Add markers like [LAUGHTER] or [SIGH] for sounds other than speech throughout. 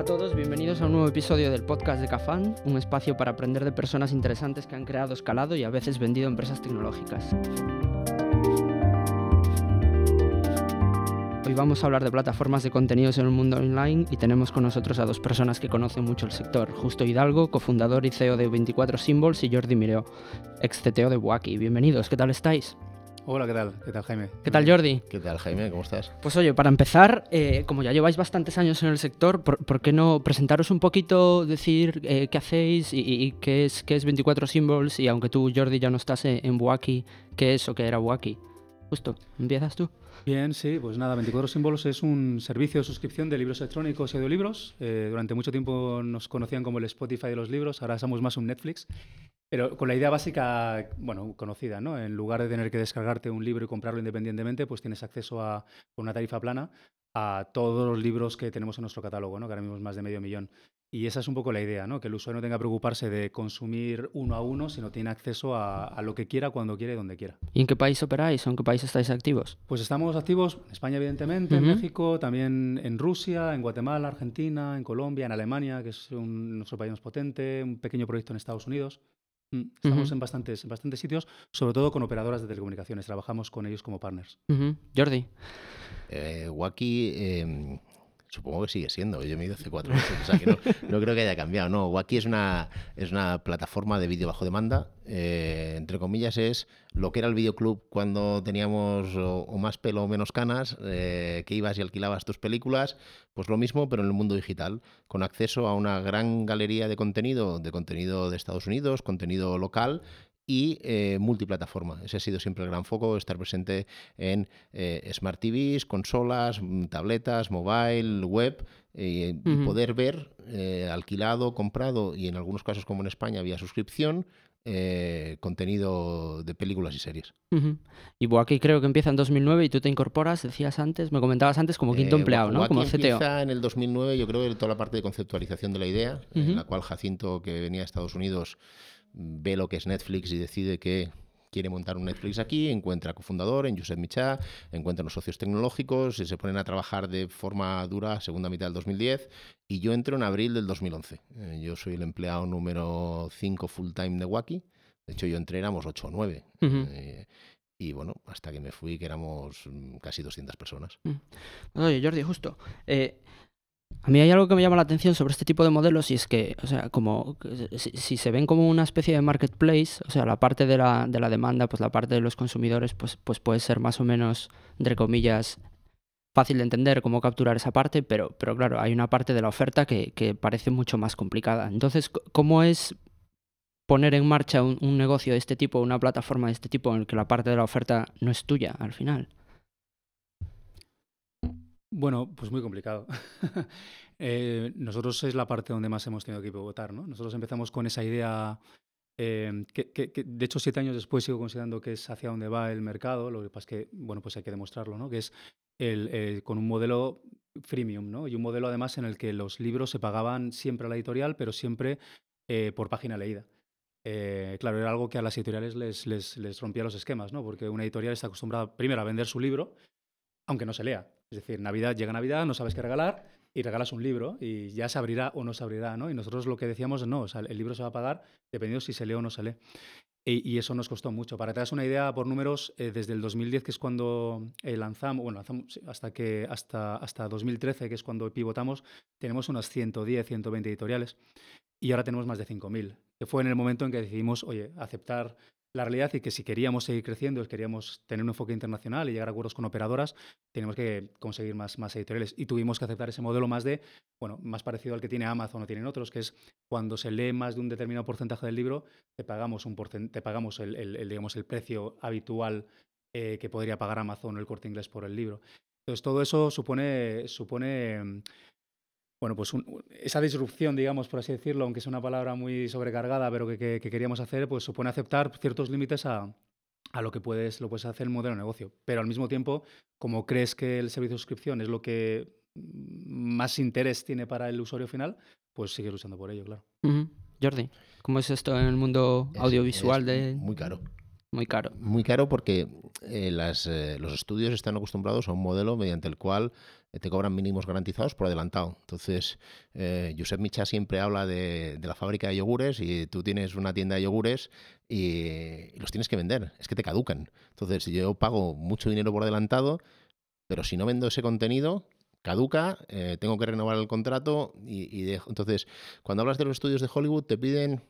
Hola a todos, bienvenidos a un nuevo episodio del podcast de Cafán, un espacio para aprender de personas interesantes que han creado, escalado y a veces vendido empresas tecnológicas. Hoy vamos a hablar de plataformas de contenidos en el mundo online y tenemos con nosotros a dos personas que conocen mucho el sector. Justo Hidalgo, cofundador y CEO de 24 Symbols y Jordi Mireo, ex CTO de Waki. Bienvenidos, ¿qué tal estáis? Hola, ¿qué tal? ¿Qué tal, Jaime? ¿Qué tal, Jordi? ¿Qué tal, Jaime? ¿Cómo estás? Pues oye, para empezar, eh, como ya lleváis bastantes años en el sector, ¿por, qué no presentaros un poquito, decir eh, qué hacéis y, qué, es, qué es 24 Symbols? Y aunque tú, Jordi, ya no estás en Waki, ¿qué es o qué era Waki? Justo, ¿empiezas tú? Bien, sí, pues nada, 24 Símbolos es un servicio de suscripción de libros electrónicos y audiolibros. Eh, durante mucho tiempo nos conocían como el Spotify de los libros, ahora somos más un Netflix. Pero con la idea básica, bueno, conocida, ¿no? En lugar de tener que descargarte un libro y comprarlo independientemente, pues tienes acceso a, con una tarifa plana, a todos los libros que tenemos en nuestro catálogo, ¿no? que ahora mismo es más de medio millón. Y esa es un poco la idea, ¿no? que el usuario no tenga que preocuparse de consumir uno a uno, sino tiene acceso a, lo que quiera, cuando quiera y donde quiera. ¿Y en qué país operáis o en qué país estáis activos? Pues estamos activos en España, evidentemente, en México, también en Rusia, en Guatemala, Argentina, en Colombia, en Alemania, que es nuestro país más potente, un pequeño proyecto en Estados Unidos. Mm, estamos en, bastantes, en bastantes sitios, sobre todo con operadoras de telecomunicaciones. Trabajamos con ellos como partners. Jordi. Eh, Waki, em, supongo que sigue siendo. Yo he ido hace cuatro meses, o sea que no, creo que haya cambiado. No, Waki es una, es una plataforma de vídeo bajo demanda. Eh, entre comillas, es lo que era el videoclub cuando teníamos o, más pelo o menos canas, eh, que ibas y alquilabas tus películas. Pues lo mismo, pero en el mundo digital, con acceso a una gran galería de contenido, de contenido de Estados Unidos, contenido local y eh, multiplataforma. Ese ha sido siempre el gran foco, estar presente en eh, Smart TVs, consolas, mm, tabletas, mobile, web y poder ver eh, alquilado, comprado y en algunos casos como en España vía suscripción. contenido de películas y series. Y aquí creo que empieza en 2009 y tú te incorporas, decías antes, me comentabas antes, como quinto empleado, ¿no? como CTO. empieza en el 2009, yo creo, toda la parte de conceptualización de la idea, en la cual Jacinto, que venía de Estados Unidos, ve lo que es Netflix y decide que quiere montar un Netflix aquí, encuentra cofundador en Josep Michá, encuentra unos socios tecnológicos y se ponen a trabajar de forma dura segunda mitad del 2010 y yo entro en abril del 2011. Eh, yo soy el empleado número 5 full time de Wacky. De hecho, yo entré, éramos 8 o 9. Eh, y bueno, hasta que me fui, que éramos mm, casi 200 personas. Mm. Oye, Jordi, justo. Eh, a mí hay algo que me llama la atención sobre este tipo de modelos y es que, o sea, como si, se ven como una especie de marketplace, o sea, la parte de la, de la demanda, pues la parte de los consumidores, pues, pues puede ser más o menos, entre comillas, fácil de entender cómo capturar esa parte, pero, pero claro, hay una parte de la oferta que, que parece mucho más complicada. Entonces, ¿cómo es poner en marcha un, un negocio de este tipo, una plataforma de este tipo, en el que la parte de la oferta no es tuya al final? Bueno, pues muy complicado. [LAUGHS] Eh, nosotros es la parte donde más hemos tenido que pivotar, ¿no? Nosotros empezamos con esa idea eh, que, de hecho siete años después sigo considerando que es hacia donde va el mercado, lo que pasa es que, bueno, pues hay que demostrarlo, ¿no? Que es el, con un modelo freemium, ¿no? Y un modelo además en el que los libros se pagaban siempre a la editorial, pero siempre eh, por página leída. claro, era algo que a las editoriales les, les, les rompía los esquemas, ¿no? Porque una editorial está acostumbrada primero a vender su libro, aunque no se lea. Es decir, Navidad llega Navidad, no sabes qué regalar y regalas un libro y ya se abrirá o no se abrirá, ¿no? Y nosotros lo que decíamos, no, o sea, el libro se va a pagar dependiendo si se lee o no se lee. Y, eso nos costó mucho. Para que te das una idea, por números, eh, desde el 2010, que es cuando eh, lanzamos, bueno, lanzamos hasta, que, hasta, hasta 2013, que es cuando pivotamos, tenemos unas 110, 120 editoriales y ahora tenemos más de 5.000, que fue en el momento en que decidimos, oye, aceptar la realidad y que si queríamos seguir creciendo, queríamos tener un enfoque internacional y llegar a acuerdos con operadoras, teníamos que conseguir más, más editoriales. Y tuvimos que aceptar ese modelo más de, bueno, más parecido al que tiene Amazon o tienen otros, que es cuando se lee más de un determinado porcentaje del libro, te pagamos, un te pagamos el, digamos, el precio habitual eh, que podría pagar Amazon o el corte inglés por el libro. Entonces, todo eso supone, supone bueno, pues esa disrupción, digamos, por así decirlo, aunque es una palabra muy sobrecargada, pero que, queríamos hacer, pues supone aceptar ciertos límites a, lo que puedes, lo puedes hacer el modelo de negocio. Pero al mismo tiempo, como crees que el servicio de suscripción es lo que más interés tiene para el usuario final, pues sigues luchando por ello, claro. Jordi, ¿cómo es esto en el mundo audiovisual? de... Muy caro. Muy caro. Muy caro porque eh, las, eh, los estudios están acostumbrados a un modelo mediante el cual te cobran mínimos garantizados por adelantado. Entonces, eh, Josep Micha siempre habla de, la fábrica de yogures y tú tienes una tienda de yogures y, los tienes que vender. Es que te caducan. Entonces, yo pago mucho dinero por adelantado, pero si no vendo ese contenido, caduca, eh, tengo que renovar el contrato y, y. Entonces, cuando hablas de los estudios de Hollywood, te piden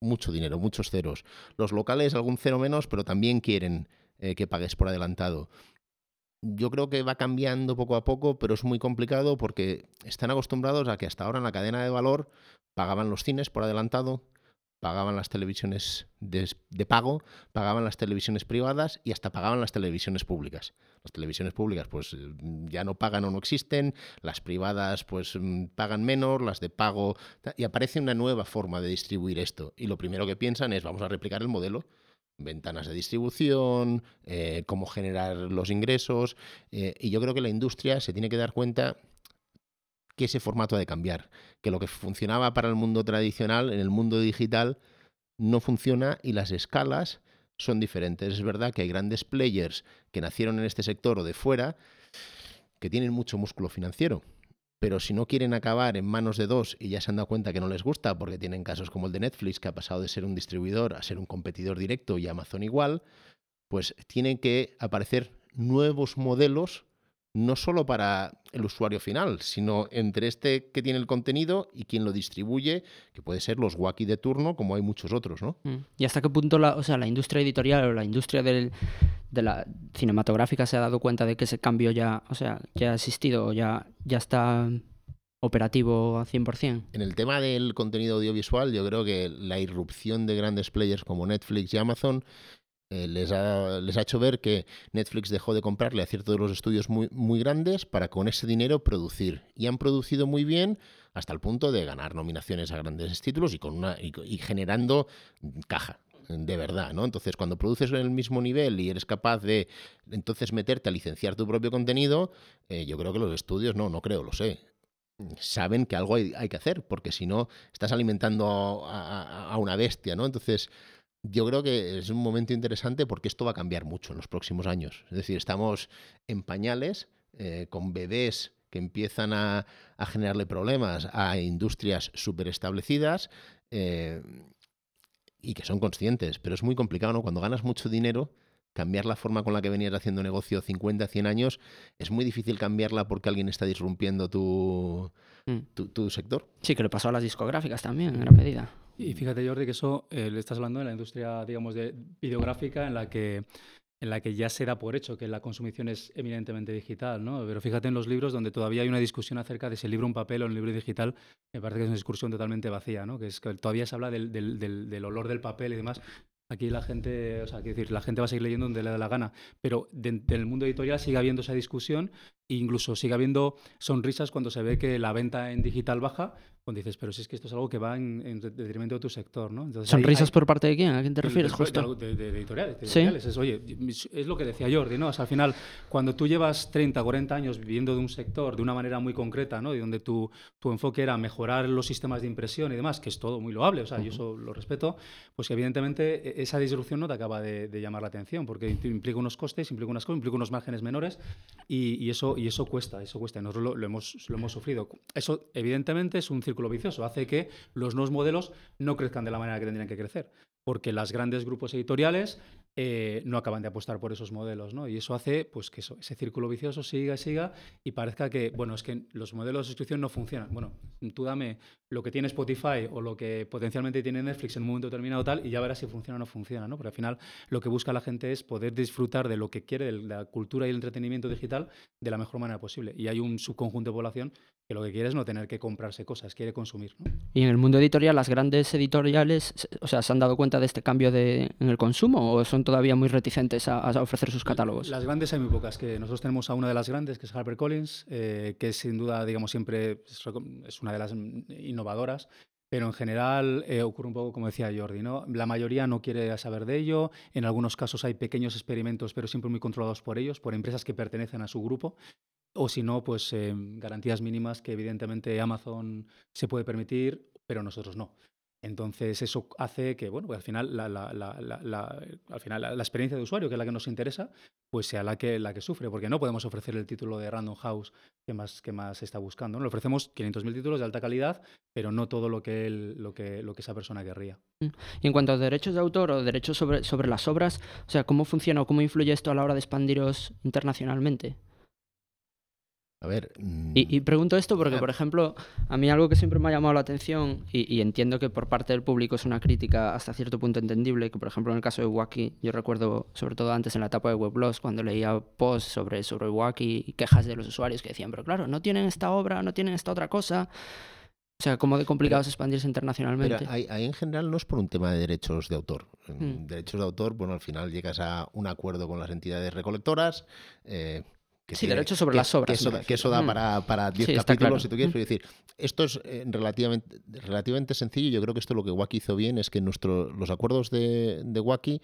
mucho dinero, muchos ceros. Los locales, algún cero menos, pero también quieren eh, que pagues por adelantado. Yo creo que va cambiando poco a poco, pero es muy complicado porque están acostumbrados a que hasta ahora en la cadena de valor pagaban los cines por adelantado, pagaban las televisiones de, pago, pagaban las televisiones privadas y hasta pagaban las televisiones públicas. Las televisiones públicas pues ya no pagan o no existen, las privadas pues pagan menos, las de pago y aparece una nueva forma de distribuir esto y lo primero que piensan es vamos a replicar el modelo ventanas de distribución, eh, cómo generar los ingresos. Eh, y yo creo que la industria se tiene que dar cuenta que ese formato ha de cambiar, que lo que funcionaba para el mundo tradicional, en el mundo digital, no funciona y las escalas son diferentes. Es verdad que hay grandes players que nacieron en este sector o de fuera que tienen mucho músculo financiero, pero si no quieren acabar en manos de dos y ya se han dado cuenta que no les gusta porque tienen casos como el de Netflix que ha pasado de ser un distribuidor a ser un competidor directo y Amazon igual, pues tienen que aparecer nuevos modelos no solo para el usuario final, sino entre este que tiene el contenido y quien lo distribuye, que puede ser los wacky de turno, como hay muchos otros, ¿no? Mm. ¿Y hasta qué punto la, o sea, la industria editorial o la industria del, de la cinematográfica se ha dado cuenta de que ese cambio ya, o sea, ya ha existido, ya, ya está operativo a 100%? En el tema del contenido audiovisual, yo creo que la irrupción de grandes players como Netflix y Amazon eh, les, ha, les, ha, hecho ver que Netflix dejó de comprarle a ciertos de los estudios muy, muy grandes para con ese dinero producir. Y han producido muy bien hasta el punto de ganar nominaciones a grandes títulos y, con una, y, generando caja de verdad, ¿no? Entonces, cuando produces en el mismo nivel y eres capaz de entonces meterte a licenciar tu propio contenido, eh, yo creo que los estudios, no, no creo, lo sé, saben que algo hay, hay que hacer, porque si no, estás alimentando a, a, a una bestia, ¿no? Entonces, yo creo que es un momento interesante porque esto va a cambiar mucho en los próximos años. Es decir, estamos en pañales eh, con bebés que empiezan a, a, generarle problemas a industrias súper establecidas eh, y que son conscientes, pero es muy complicado, ¿no? Cuando ganas mucho dinero, cambiar la forma con la que venías haciendo negocio 50, 100 años, es muy difícil cambiarla porque alguien está disrumpiendo tu, mm. tu, tu sector. Sí, que le pasó a las discográficas también, en gran medida. Y fíjate, Jordi, que eso eh, le estás hablando de la industria, digamos, de videográfica en la que en la que ya se da por hecho que la consumición es eminentemente digital, ¿no? Pero fíjate en los libros donde todavía hay una discusión acerca de si el libro en papel o el libro digital, me parece que es una discusión totalmente vacía, ¿no? Que es que todavía se habla del, del, del, del olor del papel y demás. Aquí la gente, o sea, decir, la gente va a seguir leyendo donde le da la gana, pero en el mundo editorial sigue habiendo esa discusión incluso sigue habiendo sonrisas cuando se ve que la venta en digital baja, cuando dices, pero si es que esto es algo que va en, en detrimento de tu sector, ¿no? Entonces, ¿Sonrisas hay, por parte de quién? ¿A quién te refieres, de, justo? De, de, de editoriales. editoriales. ¿Sí? Es, oye, es lo que decía Jordi, ¿no? O sea, al final, cuando tú llevas 30, 40 años viviendo de un sector de una manera muy concreta, ¿no? Y donde tu, tu enfoque era mejorar los sistemas de impresión y demás, que es todo muy loable, o sea, uh -huh. yo eso lo respeto, pues evidentemente esa disrupción no te acaba de, de, llamar la atención, porque implica unos costes, implica unas cosas, implica unos márgenes menores y, y, eso, y eso cuesta, eso cuesta. Nosotros lo, hemos, lo hemos sufrido. Eso, evidentemente, es un círculo vicioso. Hace que los nuevos modelos no crezcan de la manera que tendrían que crecer, porque los grandes grupos editoriales eh, no acaban de apostar por esos modelos, ¿no? Y eso hace pues, que eso, ese círculo vicioso siga y siga y parezca que, bueno, es que los modelos de suscripción no funcionan. Bueno, tú dame lo que tiene Spotify o lo que potencialmente tiene Netflix en un momento determinado tal y ya verás si funciona o no funciona, ¿no? Porque al final lo que busca la gente es poder disfrutar de lo que quiere, de la cultura y el entretenimiento digital de la mejor manera posible. Y hay un subconjunto de población que lo que quiere es no tener que comprarse cosas, quiere consumir. ¿no? Y en el mundo editorial, las grandes editoriales, o sea, ¿se han dado cuenta de este cambio de, en el consumo o son todavía muy reticentes a, a, ofrecer sus catálogos? Las grandes hay muy pocas. Que nosotros tenemos a una de las grandes, que es HarperCollins, eh, que sin duda, digamos, siempre es una de las innovadoras. Pero en general eh, ocurre un poco como decía Jordi, ¿no? La mayoría no quiere saber de ello. En algunos casos hay pequeños experimentos, pero siempre muy controlados por ellos, por empresas que pertenecen a su grupo. O si no, pues eh, garantías mínimas que evidentemente Amazon se puede permitir, pero nosotros no. Entonces eso hace que, bueno, al final la, la, experiencia de usuario, que es la que nos interesa, pues sea la que, la que sufre, porque no podemos ofrecer el título de Random House que más, que más está buscando. ¿no? Le ofrecemos 500.000 títulos de alta calidad, pero no todo lo que, lo que, lo que esa persona querría. Mm. Y en cuanto a derechos de autor o derechos sobre, sobre las obras, o sea, ¿cómo funciona o cómo influye esto a la hora de expandiros internacionalmente? A ver. Y, mm, pregunto esto porque, por ejemplo, a mí algo que siempre me ha llamado la atención y, entiendo que por parte del público es una crítica hasta cierto punto entendible, que por ejemplo en el caso de Wacky, yo recuerdo, sobre todo antes en la etapa de Weblogs, cuando leía posts sobre, sobre Wacky y quejas de los usuarios que decían, pero claro, no tienen esta obra, no tienen esta otra cosa. O sea, ¿cómo de complicado es expandirse internacionalmente? Pero ahí, en general no es por un tema de derechos de autor. Hmm. Derechos de autor, bueno, al final llegas a un acuerdo con las entidades recolectoras. Eh, sí, derecho sobre las obras. Que eso, da mm. para 10 capítulos, si tú quieres. Pero decir, esto es eh, relativamente, relativamente sencillo. Yo creo que esto lo que Wacky hizo bien es que nuestro, los acuerdos de, de Wacky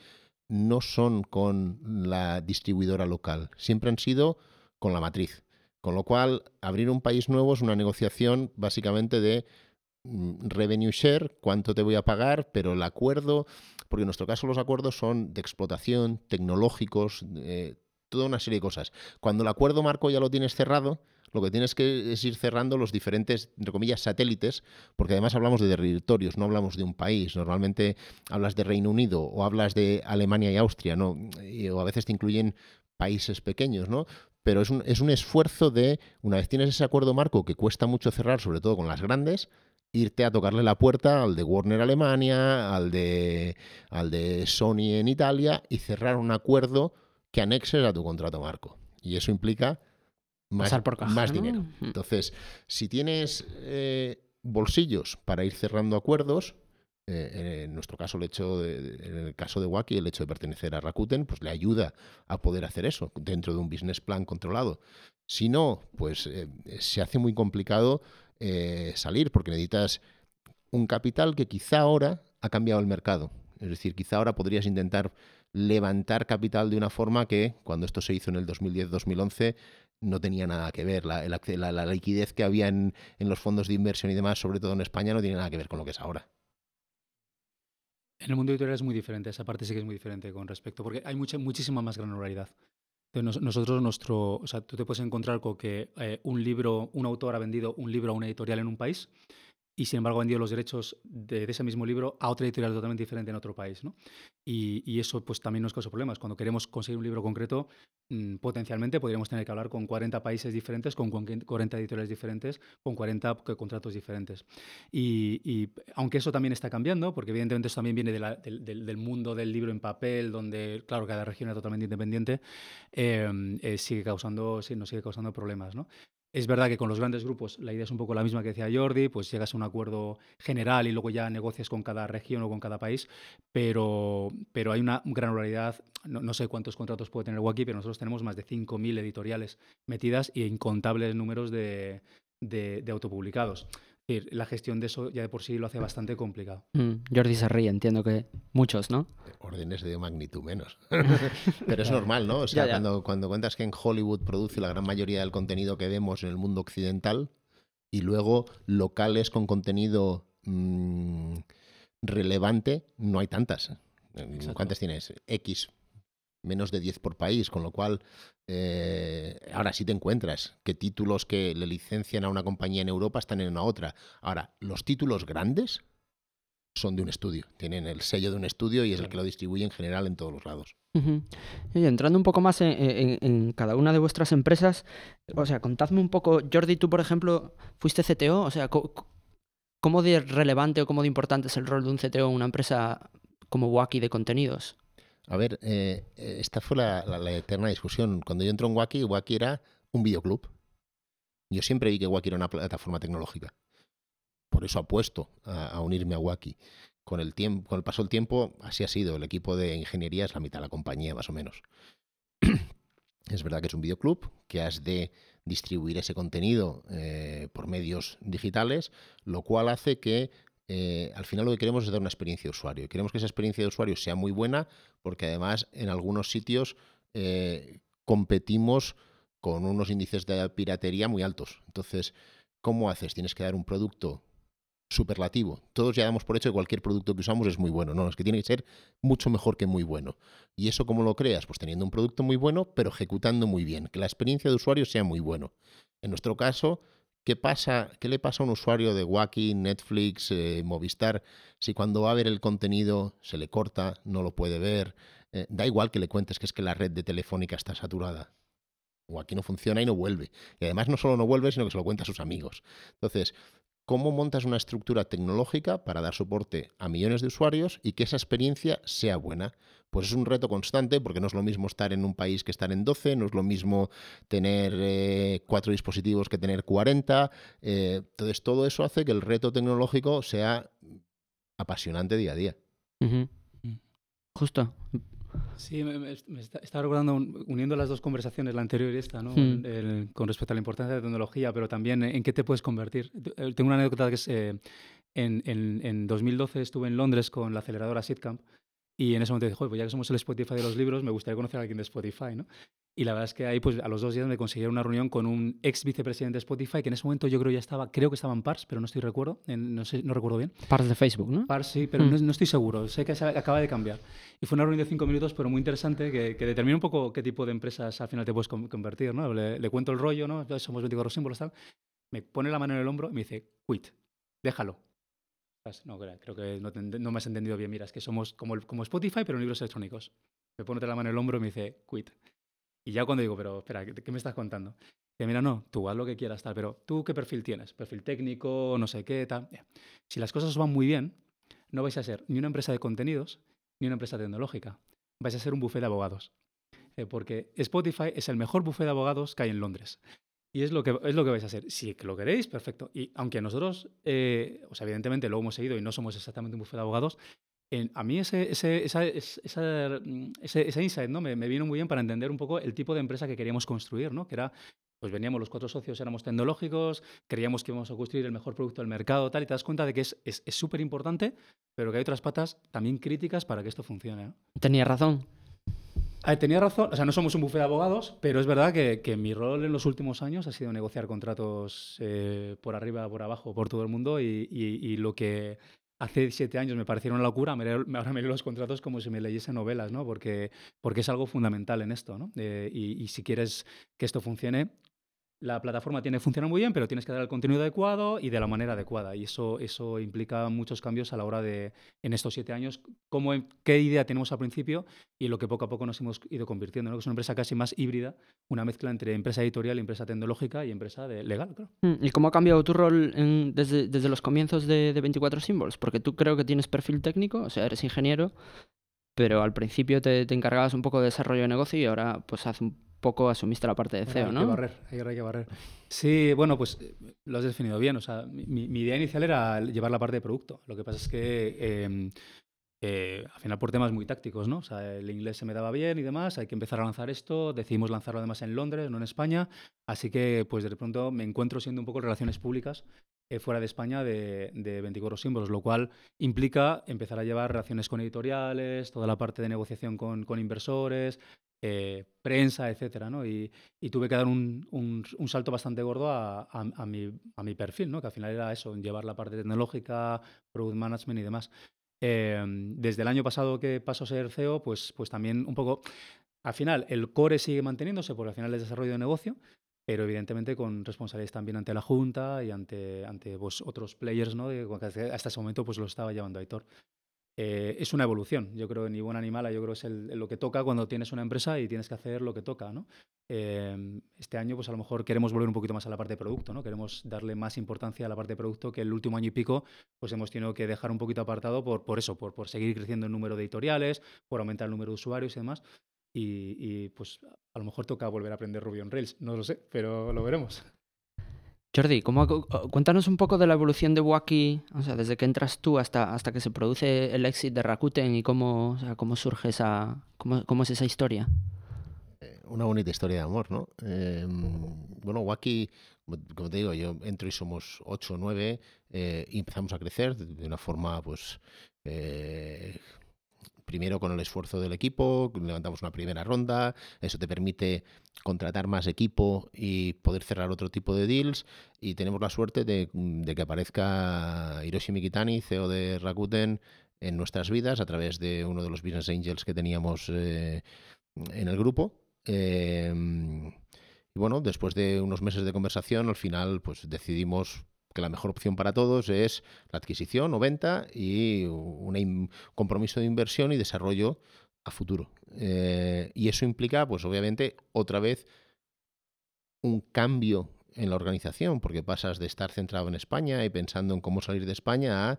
no son con la distribuidora local, siempre han sido con la matriz. Con lo cual, abrir un país nuevo es una negociación básicamente de mm, revenue share, cuánto te voy a pagar, pero el acuerdo, porque en nuestro caso los acuerdos son de explotación, tecnológicos, eh, toda una serie de cosas. Cuando el acuerdo marco ya lo tienes cerrado, lo que tienes que es ir cerrando los diferentes, entre comillas, satélites, porque además hablamos de territorios, no hablamos de un país. Normalmente hablas de Reino Unido o hablas de Alemania y Austria, ¿no? o a veces te incluyen países pequeños, ¿no? Pero es un, es un esfuerzo de, una vez tienes ese acuerdo marco que cuesta mucho cerrar, sobre todo con las grandes, irte a tocarle la puerta al de Warner Alemania, al de, al de Sony en Italia y cerrar un acuerdo que anexes a tu contrato marco. Y eso implica más, más dinero. Mm. Entonces, si tienes eh, bolsillos para ir cerrando acuerdos, eh, en nuestro caso, el hecho de, en el caso de Wacky, el hecho de pertenecer a Rakuten, pues le ayuda a poder hacer eso dentro de un business plan controlado. Si no, pues eh, se hace muy complicado salir porque necesitas un capital que quizá ahora ha cambiado el mercado. Es decir, quizá ahora podrías intentar levantar capital de una forma que cuando esto se hizo en el 2010-2011 no tenía nada que ver. La, liquidez que había en, los fondos de inversión y demás, sobre todo en España, no tiene nada que ver con lo que es ahora. En el mundo editorial es muy diferente, esa parte sí que es muy diferente con respecto, porque hay mucha, muchísima más granularidad. Entonces, nosotros, nuestro, o sea, tú te puedes encontrar con que eh, un libro, un autor ha vendido un libro a una editorial en un país y sin embargo ha vendido los derechos de, ese mismo libro a otra editorial totalmente diferente en otro país. ¿no? Y, eso pues también nos causa problemas. Cuando queremos conseguir un libro concreto, mm, potencialmente podríamos tener que hablar con 40 países diferentes, con 40 editoriales diferentes, con 40 contratos diferentes. Y, aunque eso también está cambiando, porque evidentemente eso también viene del, mundo del libro en papel, donde, claro, cada región es totalmente independiente, eh, eh, sigue causando, sí, nos sigue causando problemas. ¿no? Es verdad que con los grandes grupos la idea es un poco la misma que decía Jordi, pues llegas a un acuerdo general y luego ya negocias con cada región o con cada país, pero, pero hay una granularidad, no, sé cuántos contratos puede tener Wacky, pero nosotros tenemos más de 5.000 editoriales metidas y incontables números de, de, de autopublicados la gestión de eso ya de por sí lo hace bastante complicado. Mm, Jordi se ríe, entiendo que muchos, ¿no? Órdenes de magnitud menos. [LAUGHS] Pero es normal, ¿no? O sea, Cuando, cuando cuentas que en Hollywood produce la gran mayoría del contenido que vemos en el mundo occidental y luego locales con contenido mm, relevante, no hay tantas. ¿Cuántas tienes? X menos de 10 por país, con lo cual eh, ahora sí te encuentras que títulos que le licencian a una compañía en Europa están en una otra. Ahora, los títulos grandes son de un estudio, tienen el sello de un estudio y es el que lo distribuye en general en todos los lados. y entrando un poco más en, cada una de vuestras empresas, o sea, contadme un poco, Jordi, tú por ejemplo, fuiste CTO, o sea, ¿cómo de relevante o cómo de importante es el rol de un CTO en una empresa como Wacky de contenidos? A ver, eh, esta fue la, eterna discusión. Cuando yo entré en Wacky, Wacky era un videoclub. Yo siempre vi que Wacky era una plataforma tecnológica. Por eso apuesto a, a unirme a Wacky. Con el, tiempo, con el paso del tiempo, así ha sido. El equipo de ingeniería es la mitad de la compañía, más o menos. [CLEARS THROAT] es verdad que es un videoclub, que has de distribuir ese contenido eh, por medios digitales, lo cual hace que eh, al final lo que queremos es dar una experiencia de usuario. Queremos que esa experiencia de usuario sea muy buena porque además en algunos sitios eh, competimos con unos índices de piratería muy altos. Entonces, ¿cómo haces? Tienes que dar un producto superlativo. Todos ya damos por hecho que cualquier producto que usamos es muy bueno. No, es que tiene que ser mucho mejor que muy bueno. ¿Y eso cómo lo creas? Pues teniendo un producto muy bueno, pero ejecutando muy bien. Que la experiencia de usuario sea muy bueno. En nuestro caso, ¿qué pasa? ¿Qué le pasa a un usuario de Wacky, Netflix, eh, Movistar, si cuando va a ver el contenido se le corta, no lo puede ver? Eh, da igual que le cuentes que es que la red de telefónica está saturada. Wacky no funciona y no vuelve. Y además no solo no vuelve, sino que se lo cuenta a sus amigos. Entonces, cómo montas una estructura tecnológica para dar soporte a millones de usuarios y que esa experiencia sea buena. Pues es un reto constante porque no es lo mismo estar en un país que estar en 12, no es lo mismo tener eh, cuatro dispositivos que tener 40. Eh, entonces todo eso hace que el reto tecnológico sea apasionante día a día. Justo. Sí, me, estaba recordando, uniendo las dos conversaciones, la anterior y esta, ¿no? Hmm. con respecto a la importancia de la tecnología, pero también en qué te puedes convertir. Eh, tengo una anécdota que es, eh, en, en, en, 2012 estuve en Londres con la aceleradora SITCAMP y en ese momento dije, pues ya que somos el Spotify de los libros, me gustaría conocer a alguien de Spotify, ¿no? Y la verdad es que ahí, pues a los dos días me consiguieron una reunión con un ex vicepresidente de Spotify, que en ese momento yo creo ya estaba, creo que estaba en Pars, pero no estoy recuerdo, no, sé, no recuerdo bien. Pars de Facebook, ¿no? Pars, sí, pero mm. no, estoy seguro, sé que acaba de cambiar. Y fue una reunión de cinco minutos, pero muy interesante, que, que determina un poco qué tipo de empresas al final te puedes convertir, ¿no? Le, cuento el rollo, ¿no? Somos 24 símbolos, tal. Me pone la mano en el hombro y me dice, quit, déjalo. No, creo que no, no, me has entendido bien. Mira, es que somos como, como Spotify, pero en libros electrónicos. Me pone la mano en el hombro y me dice, quit. Y ya cuando digo, pero espera, ¿qué, me estás contando? Que mira, no, tú haz lo que quieras, tal, pero ¿tú qué perfil tienes? Perfil técnico, no sé qué, tal. Si las cosas van muy bien, no vais a ser ni una empresa de contenidos ni una empresa tecnológica. Vais a ser un bufete de abogados. Eh, porque Spotify es el mejor bufete de abogados que hay en Londres. Y es lo que, es lo que vais a hacer. Si lo queréis, perfecto. Y aunque nosotros, eh, o sea, evidentemente lo hemos seguido y no somos exactamente un bufete de abogados, a mí ese, ese, esa, mm, ese, ese, insight ¿no? Me, vino muy bien para entender un poco el tipo de empresa que queríamos construir, ¿no? que era, pues veníamos los cuatro socios, éramos tecnológicos, creíamos que íbamos a construir el mejor producto del mercado, tal, y te das cuenta de que es súper es, importante, pero que hay otras patas también críticas para que esto funcione. Tenía razón. Ah, tenía razón, o sea, no somos un bufete de abogados, pero es verdad que, que, mi rol en los últimos años ha sido negociar contratos eh, por arriba, por abajo, por todo el mundo y, y lo que hace siete años me parecieron una locura, ahora me leo los contratos como si me leyese novelas, ¿no? Porque, porque es algo fundamental en esto, ¿no? y, si quieres que esto funcione, la plataforma tiene que funcionar muy bien, pero tienes que dar el contenido adecuado y de la manera adecuada. Y eso, eso implica muchos cambios a la hora de, en estos siete años, cómo, qué idea tenemos al principio y lo que poco a poco nos hemos ido convirtiendo. ¿no? Es una empresa casi más híbrida, una mezcla entre empresa editorial, empresa tecnológica y empresa de, legal. Claro. Mm, ¿Y cómo ha cambiado tu rol desde, desde, los comienzos de, de 24 Symbols? Porque tú creo que tienes perfil técnico, o sea, eres ingeniero, pero al principio te, te, encargabas un poco de desarrollo de negocio y ahora pues hace un poco asumiste la parte de CEO, ¿no? Hay que barrer, hay que barrer. Sí, bueno, pues eh, lo has definido bien. O sea, mi, idea inicial era llevar la parte de producto. Lo que pasa es que em, eh, al final por temas muy tácticos, ¿no? O sea, el inglés se me daba bien y demás, hay que empezar a lanzar esto, decidimos lanzarlo además en Londres, no en España, así que pues de pronto me encuentro siendo un poco relaciones públicas eh, fuera de España de, de 24 símbolos, lo cual implica empezar a llevar relaciones con editoriales, toda la parte de negociación con, con inversores, eh, prensa, etcétera, ¿no? Y, tuve que dar un, un, salto bastante gordo a, a, mi, a, mi, perfil, ¿no? Que al final era eso, llevar la parte tecnológica, product management y demás. Em, desde el año pasado que paso a ser CEO, pues, pues también un poco, al final el core sigue manteniéndose porque al final es desarrollo de negocio, pero evidentemente con responsabilidades también ante la Junta y ante, ante pues, otros players, ¿no? De, hasta ese momento pues lo estaba llevando Aitor. Eh, es una evolución. Yo creo que ni buena ni mala, yo creo que es lo que toca cuando tienes una empresa y tienes que hacer lo que toca. ¿no? Em, este año, pues a lo mejor queremos volver un poquito más a la parte de producto, ¿no? queremos darle más importancia a la parte de producto que el último año y pico pues hemos tenido que dejar un poquito apartado por, por eso, por, por seguir creciendo el número de editoriales, por aumentar el número de usuarios y demás. Y pues a lo mejor toca volver a aprender Ruby on Rails, no lo sé, pero lo veremos. Jordi, ¿cómo, cuéntanos un poco de la evolución de Wacky, o sea, desde que entras tú hasta, hasta que se produce el exit de Rakuten y cómo, cómo surge esa, cómo, cómo, es esa historia. Eh, una bonita historia de amor, ¿no? Em, bueno, Wacky, como te digo, yo entro y somos 8 o 9 y empezamos a crecer de una forma, pues, eh, primero con el esfuerzo del equipo, levantamos una primera ronda, eso te permite contratar más equipo y poder cerrar otro tipo de deals y tenemos la suerte de, que aparezca Hiroshi Mikitani, CEO de Rakuten, en nuestras vidas a través de uno de los business angels que teníamos eh, en el grupo. Em, y bueno, después de unos meses de conversación, al final pues decidimos que la mejor opción para todos es la adquisición o venta y un compromiso de inversión y desarrollo a futuro. Eh, y eso implica, pues obviamente, otra vez un cambio en la organización, porque pasas de estar centrado en España y pensando en cómo salir de España a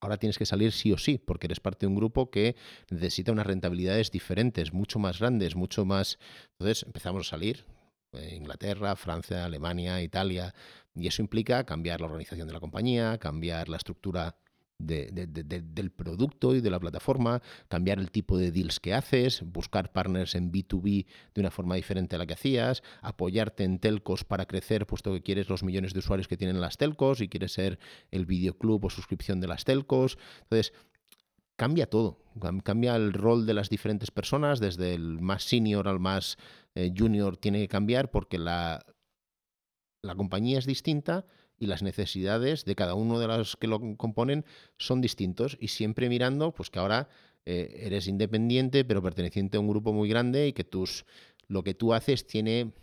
ahora tienes que salir sí o sí, porque eres parte de un grupo que necesita unas rentabilidades diferentes, mucho más grandes, mucho más... Entonces empezamos a salir, Inglaterra, Francia, Alemania, Italia, y eso implica cambiar la organización de la compañía, cambiar la estructura del producto y de la plataforma, cambiar el tipo de deals que haces, buscar partners en B2B de una forma diferente a la que hacías, apoyarte en telcos para crecer, puesto que quieres los millones de usuarios que tienen las telcos y quieres ser el videoclub o suscripción de las telcos. Entonces, cambia todo, cambia el rol de las diferentes personas, desde el más senior al más eh, junior tiene que cambiar porque la, la compañía es distinta y las necesidades de cada uno de los que lo componen son distintos y siempre mirando pues que ahora eh, eres independiente pero perteneciente a un grupo muy grande y que tus lo que tú haces tiene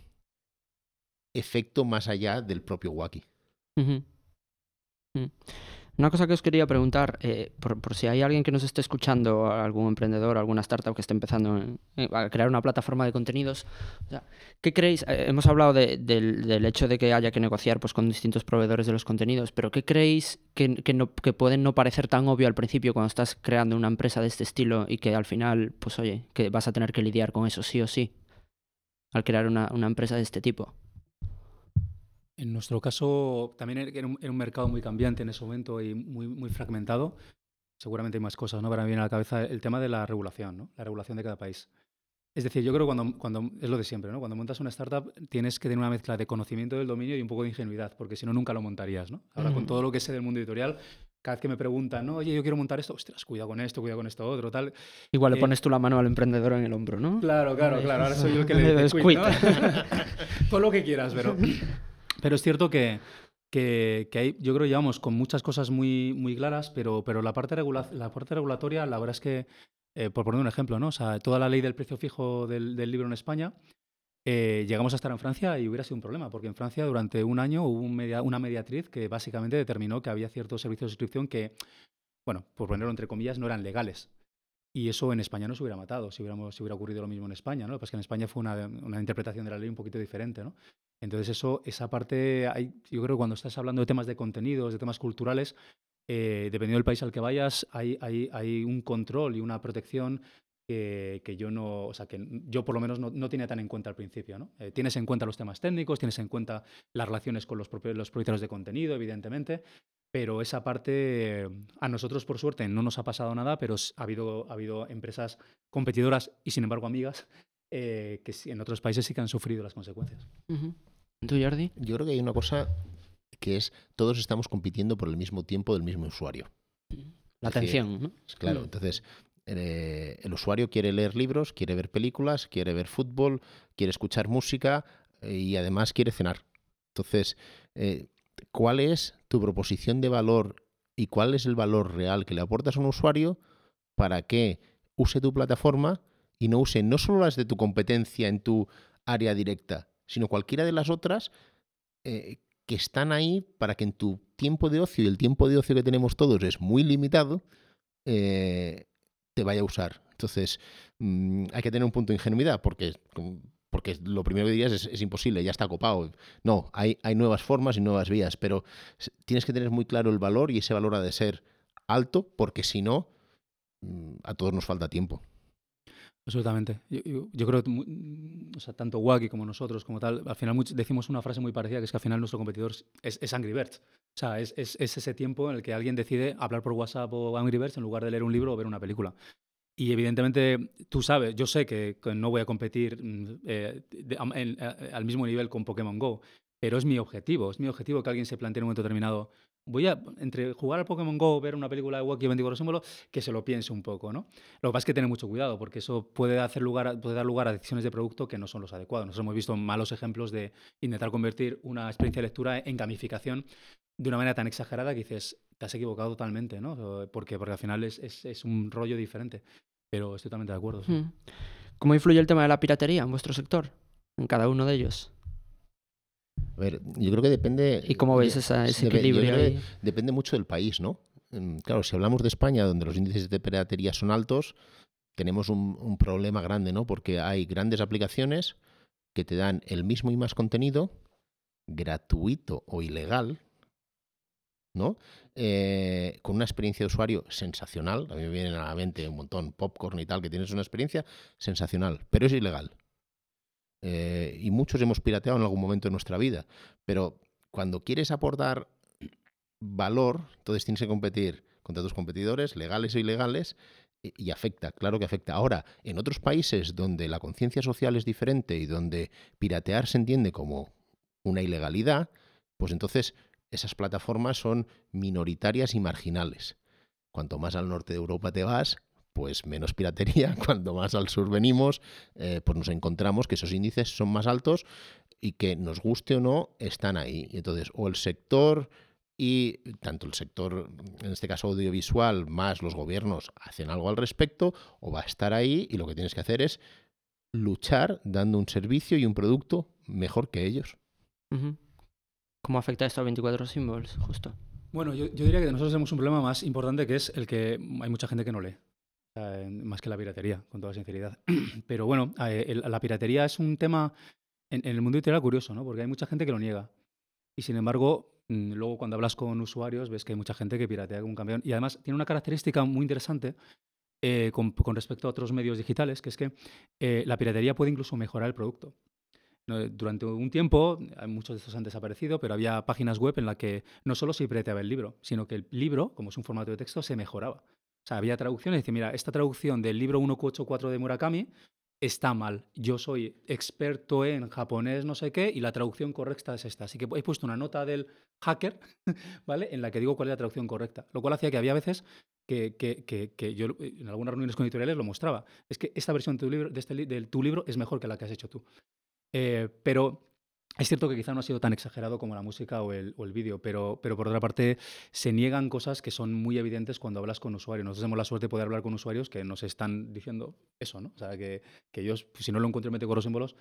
efecto más allá del propio Wacky. Una cosa que os quería preguntar, eh, por, si hay alguien que nos esté escuchando, algún emprendedor, alguna startup que esté empezando a crear una plataforma de contenidos, ¿qué creéis? Eh, hemos hablado del, hecho de que haya que negociar pues, con distintos proveedores de los contenidos, pero ¿qué creéis que, que, pueden no parecer tan obvio al principio cuando estás creando una empresa de este estilo y que al final, pues oye, que vas a tener que lidiar con eso sí o sí al crear una empresa de este tipo? En nuestro caso, también era un, mercado muy cambiante en ese momento y muy, muy fragmentado. Seguramente hay más cosas, ¿no? Para mí viene a la cabeza el tema de la regulación, ¿no? La regulación de cada país. Es decir, yo creo que cuando, cuando es lo de siempre, ¿no? Cuando montas una startup tienes que tener una mezcla de conocimiento del dominio y un poco de ingenuidad, porque si no, nunca lo montarías, ¿no? Ahora, con todo lo que sé del mundo editorial, cada vez que me preguntan, ¿no? Oye, yo quiero montar esto, ostras, cuidado con esto, cuidado con esto otro, tal. Igual le eh, pones tú la mano al emprendedor en el hombro, ¿no? Claro, claro, claro. Ahora soy yo el que [LAUGHS] le descuida. [LAUGHS] Todo lo que quieras, pero [LAUGHS] pero es cierto que, que, hay, yo creo que llevamos con muchas cosas muy, muy claras, pero, pero la, parte la parte regulatoria, la verdad es que, eh, por poner un ejemplo, ¿no? O sea, toda la ley del precio fijo del, libro en España, eh, llegamos a estar en Francia y hubiera sido un problema, porque en Francia durante un año hubo una mediatriz que básicamente determinó que había ciertos servicios de suscripción que, bueno, por ponerlo entre comillas, no eran legales. Y eso en España no se hubiera matado, si, hubiéramos, si hubiera ocurrido lo mismo en España, ¿no? Pues que en España fue una, una, interpretación de la ley un poquito diferente, ¿no? Entonces eso, esa parte, hay, yo creo que cuando estás hablando de temas de contenidos, de temas culturales, eh, dependiendo del país al que vayas, hay, hay, hay un control y una protección que, que, yo no, o sea, que yo por lo menos no, no tenía tan en cuenta al principio, ¿no? Eh, tienes en cuenta los temas técnicos, tienes en cuenta las relaciones con los, propios, los propietarios de contenido, evidentemente, pero esa parte, a nosotros por suerte no nos ha pasado nada, pero ha habido, ha habido empresas competidoras y sin embargo amigas eh, que en otros países sí que han sufrido las consecuencias. ¿Tú, Jordi? Yo creo que hay una cosa que es, todos estamos compitiendo por el mismo tiempo del mismo usuario. La atención, ¿no? Claro, mm. entonces eh, el usuario quiere leer libros, quiere ver películas, quiere ver fútbol, quiere escuchar música eh, y además quiere cenar. Entonces, cuál es tu proposición de valor y cuál es el valor real que le aportas a un usuario para que use tu plataforma y no use no solo las de tu competencia en tu área directa, sino cualquiera de las otras eh, que están ahí para que en tu tiempo de ocio, y el tiempo de ocio que tenemos todos es muy limitado, eh, te vaya a usar. Entonces, mm, hay que tener un punto de ingenuidad, porque porque lo primero que dirías es, imposible, ya está copado. No, hay, hay nuevas formas y nuevas vías, pero tienes que tener muy claro el valor y ese valor ha de ser alto, porque si no, mm, a todos nos falta tiempo. Absolutamente. Yo, creo que o sea, tanto Wacky como nosotros, como tal, al final decimos una frase muy parecida, que es que al final nuestro competidor es, es Angry Birds. O sea, es, es, ese tiempo en el que alguien decide hablar por WhatsApp o Angry Birds en lugar de leer un libro o ver una película. Y evidentemente, tú sabes, yo sé que, no voy a competir mm, eh, al mismo nivel con Pokémon Go, pero es mi objetivo, es mi objetivo que alguien se plantee en un momento determinado, voy a, entre jugar al Pokémon Go, ver una película de Wacky 24 símbolos, que se lo piense un poco, ¿no? Lo que pasa es que tener mucho cuidado, porque eso puede, hacer lugar puede dar lugar a decisiones de producto que no son los adecuados. Nosotros hemos visto malos ejemplos de intentar convertir una experiencia de lectura en gamificación de una manera tan exagerada que dices, te has equivocado totalmente, ¿no? Porque, porque al final es, es, un rollo diferente. Pero estoy totalmente de acuerdo. Hmm. ¿Cómo influye el tema de la piratería en vuestro sector? En cada uno de ellos. A ver, yo creo que depende. ¿Y cómo veis ese equilibrio? Depende mucho del país, ¿no? Mm, claro, si hablamos de España, donde los índices de piratería son altos, tenemos un, problema grande, ¿no? Porque hay grandes aplicaciones que te dan el mismo y más contenido gratuito o ilegal, ¿no? Eh, con una experiencia de usuario sensacional. A mí me vienen a la mente un montón popcorn y tal, que tienes una experiencia sensacional, pero es ilegal. Eh, y muchos hemos pirateado en algún momento de nuestra vida, pero cuando quieres aportar valor, entonces tienes que competir contra tus competidores, legales o ilegales, y afecta, claro que afecta. Ahora, en otros países donde la conciencia social es diferente y donde piratear se entiende como una ilegalidad, pues entonces esas plataformas son minoritarias y marginales. Cuanto más al norte de Europa te vas, pues menos piratería. [LAUGHS] Cuando más al sur venimos, eh, pues nos encontramos que esos índices son más altos y que nos guste o no, están ahí. Y entonces, o el sector y tanto el sector, en este caso audiovisual, más los gobiernos hacen algo al respecto, o va a estar ahí y lo que tienes que hacer es luchar dando un servicio y un producto mejor que ellos. ¿Cómo afecta esto a 24 símbolos, justo? Bueno, yo, yo, diría que nosotros tenemos un problema más importante que es el que hay mucha gente que no lee más que la piratería, con toda sinceridad. [CLEARS THROAT] Pero bueno, eh, la piratería es un tema en, el mundo editorial curioso, ¿no? Porque hay mucha gente que lo niega. Y sin embargo, mm, luego cuando hablas con usuarios ves que hay mucha gente que piratea como un campeón. Y además tiene una característica muy interesante eh, con, respecto a otros medios digitales, que es que eh, la piratería puede incluso mejorar el producto. Durante un tiempo, muchos de estos han desaparecido, pero había páginas web en las que no solo se pirateaba el libro, sino que el libro, como es un formato de texto, se mejoraba. O sea, había traducciones decía, mira, esta traducción del libro 184 de Murakami está mal. Yo soy experto en japonés, no sé qué, y la traducción correcta es esta. Así que he puesto una nota del hacker, [LAUGHS] ¿vale? En la que digo cuál es la traducción correcta. Lo cual hacía que había veces que, que, que, yo en algunas reuniones con editoriales lo mostraba. Es que esta versión de tu libro, de este, de tu libro es mejor que la que has hecho tú. Eh, pero es cierto que quizá no ha sido tan exagerado como la música o el, o el vídeo, pero, pero por otra parte se niegan cosas que son muy evidentes cuando hablas con usuarios. Nosotros tenemos la suerte de poder hablar con usuarios que nos están diciendo eso, ¿no? O sea, que, que ellos, si no lo encuentro en con los símbolos,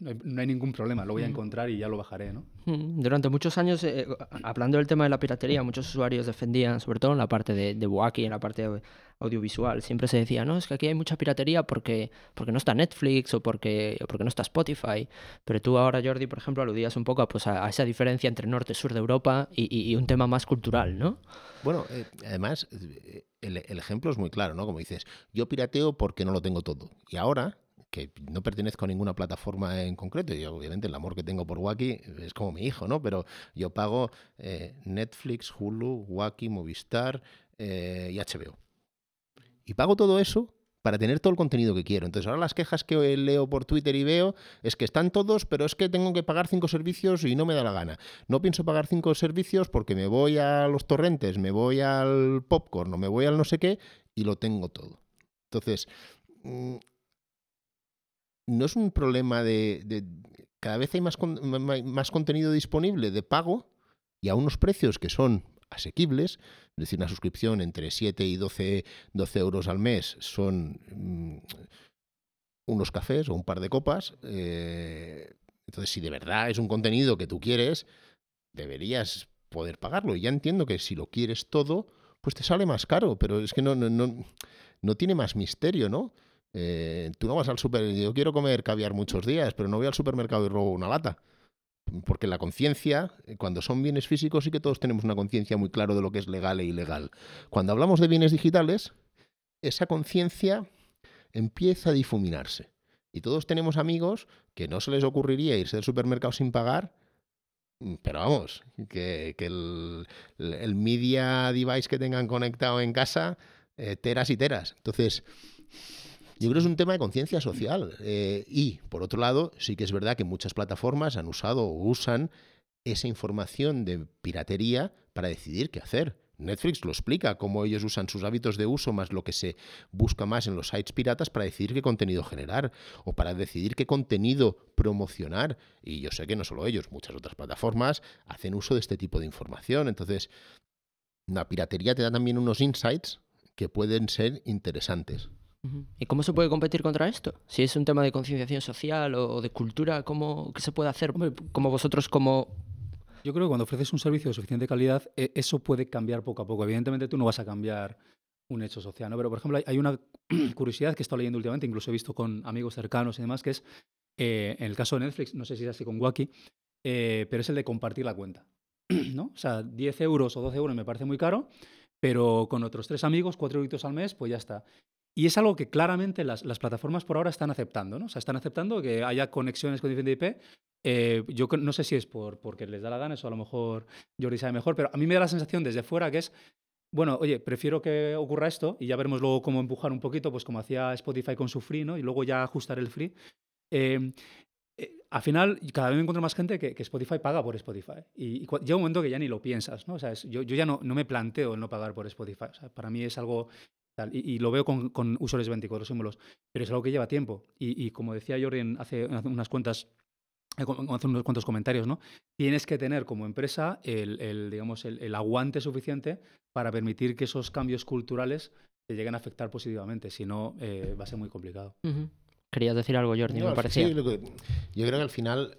no hay, ningún problema, lo voy a encontrar y ya lo bajaré, ¿no? Durante muchos años, eh, hablando del tema de la piratería, muchos usuarios defendían, sobre todo en la parte de, de en la parte audiovisual, siempre se decía, no, es que aquí hay mucha piratería porque, porque no está Netflix o porque, porque no está Spotify. Pero tú ahora, Jordi, por ejemplo, aludías un poco pues, a, esa diferencia entre norte y sur de Europa y, un tema más cultural, ¿no? Bueno, eh, además, eh, el, el ejemplo es muy claro, ¿no? Como dices, yo pirateo porque no lo tengo todo. Y ahora que no pertenezco a ninguna plataforma en concreto. Y obviamente el amor que tengo por Wacky es como mi hijo, ¿no? Pero yo pago eh, Netflix, Hulu, Wacky, Movistar y HBO. Y pago todo eso para tener todo el contenido que quiero. Entonces ahora las quejas que leo por Twitter y veo es que están todos, pero es que tengo que pagar cinco servicios y no me da la gana. No pienso pagar cinco servicios porque me voy a los torrentes, me voy al popcorn o me voy al no sé qué y lo tengo todo. Entonces, mm, no es un problema de, cada vez hay más, más contenido disponible de pago y a unos precios que son asequibles, es decir, una suscripción entre 7 y 12, 12 euros al mes son mm, unos cafés o un par de copas. Eh, entonces, si de verdad es un contenido que tú quieres, deberías poder pagarlo. Y ya entiendo que si lo quieres todo, pues te sale más caro, pero es que no, no, no, no tiene más misterio, ¿no? Eh, tú no vas al super, yo quiero comer caviar muchos días, pero no voy al supermercado y robo una lata. Porque la conciencia, eh, cuando son bienes físicos, sí que todos tenemos una conciencia muy clara de lo que es legal e ilegal. Cuando hablamos de bienes digitales, esa conciencia empieza a difuminarse. Y todos tenemos amigos que no se les ocurriría irse al supermercado sin pagar, mm, pero vamos, que, el, media device que tengan conectado en casa, eh, teras y teras. Entonces, yo creo que es un tema de conciencia social. Eh, y, por otro lado, sí que es verdad que muchas plataformas han usado o usan esa información de piratería para decidir qué hacer. Netflix lo explica, cómo ellos usan sus hábitos de uso más lo que se busca más en los sites piratas para decidir qué contenido generar o para decidir qué contenido promocionar. Y yo sé que no solo ellos, muchas otras plataformas hacen uso de este tipo de información. Entonces, la piratería te da también unos insights que pueden ser interesantes. ¿Y cómo se puede competir contra esto? Si es un tema de concienciación social o de cultura, ¿cómo, ¿qué se puede hacer? Como vosotros, como yo creo que cuando ofreces un servicio de suficiente calidad, e, eso puede cambiar poco a poco. Evidentemente tú no vas a cambiar un hecho social, ¿no? Pero, por ejemplo, hay una [CLEARS THROAT] curiosidad que he estado leyendo últimamente, incluso he visto con amigos cercanos y demás, que es, eh, en el caso de Netflix, no sé si es así con Wacky, eh, pero es el de compartir la cuenta, [CLEARS THROAT] ¿no? O sea, 10 euros o 12 euros me parece muy caro, pero con otros tres amigos, cuatro euros al mes, pues ya está. Y es algo que claramente las, las, plataformas por ahora están aceptando, ¿no? O sea, están aceptando que haya conexiones con diferente IP. Eh, yo no sé si es por, porque les da la gana, eso a lo mejor Jordi sabe mejor, pero a mí me da la sensación desde fuera que es, bueno, oye, prefiero que ocurra esto y ya veremos luego cómo empujar un poquito, pues como hacía Spotify con su free, ¿no? Y luego ya ajustar el free. Eh, eh, al final, cada vez me encuentro más gente que, Spotify paga por Spotify. Y, llega un momento que ya ni lo piensas, ¿no? O sea, yo, yo, ya no, no, me planteo el no pagar por Spotify. O sea, para mí es algo y, lo veo con, con, usuarios 24 símbolos, pero es algo que lleva tiempo. Y, como decía Jordi hace, unas cuantas eh, hace unos cuantos comentarios, ¿no? Tienes que tener como empresa el, digamos, el, aguante suficiente para permitir que esos cambios culturales te lleguen a afectar positivamente, si no eh, va a ser muy complicado. Querías decir algo, Jordi, me parecía. yo creo que al final